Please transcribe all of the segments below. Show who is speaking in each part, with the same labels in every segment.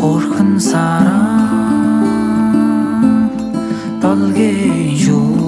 Speaker 1: хөрхөн сараа. Толгийн юу?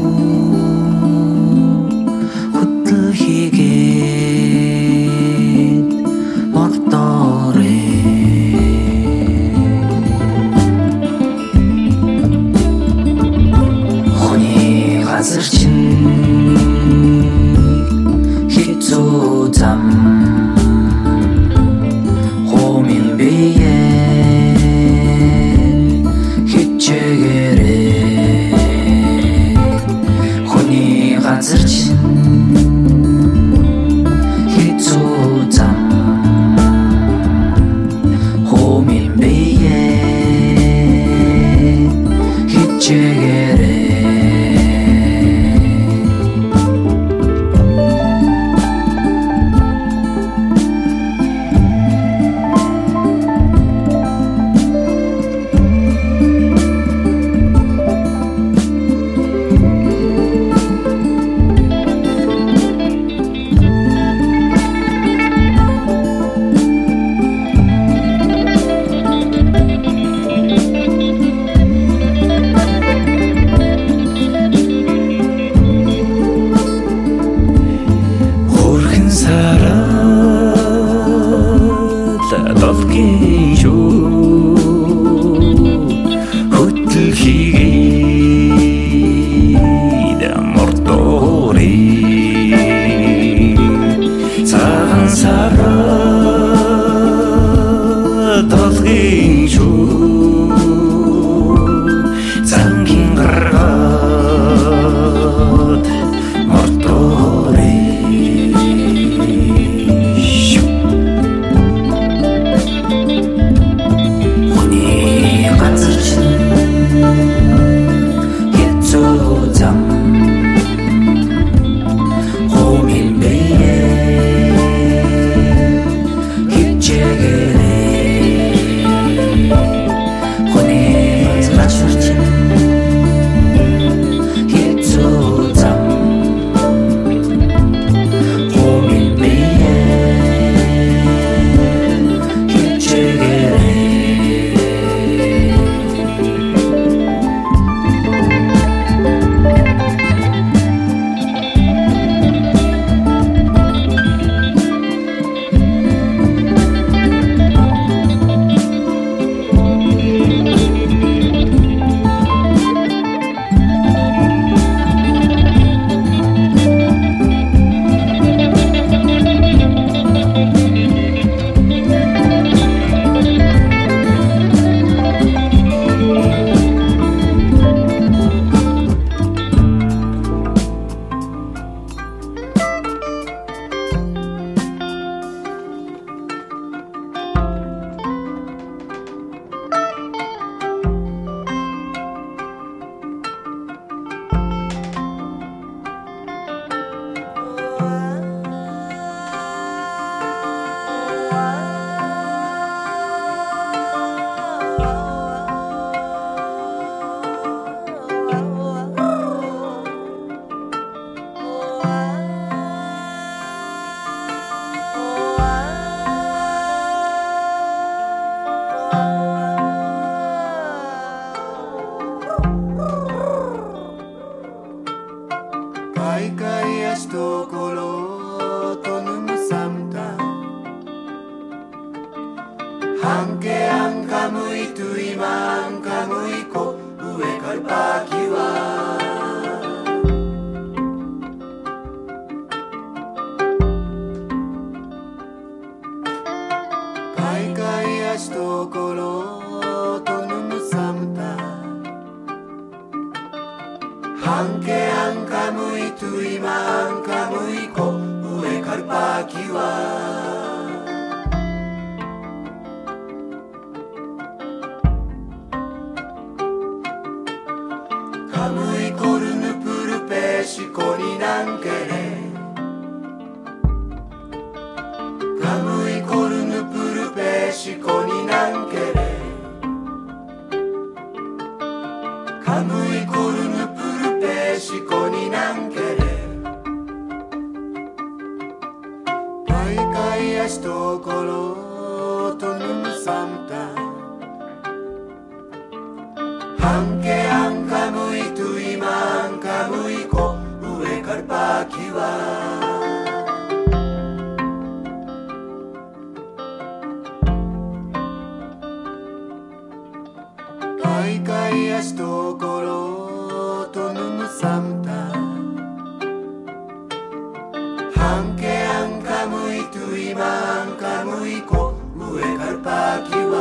Speaker 1: like you.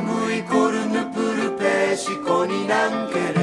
Speaker 1: ムイコルヌプルペシコになんケル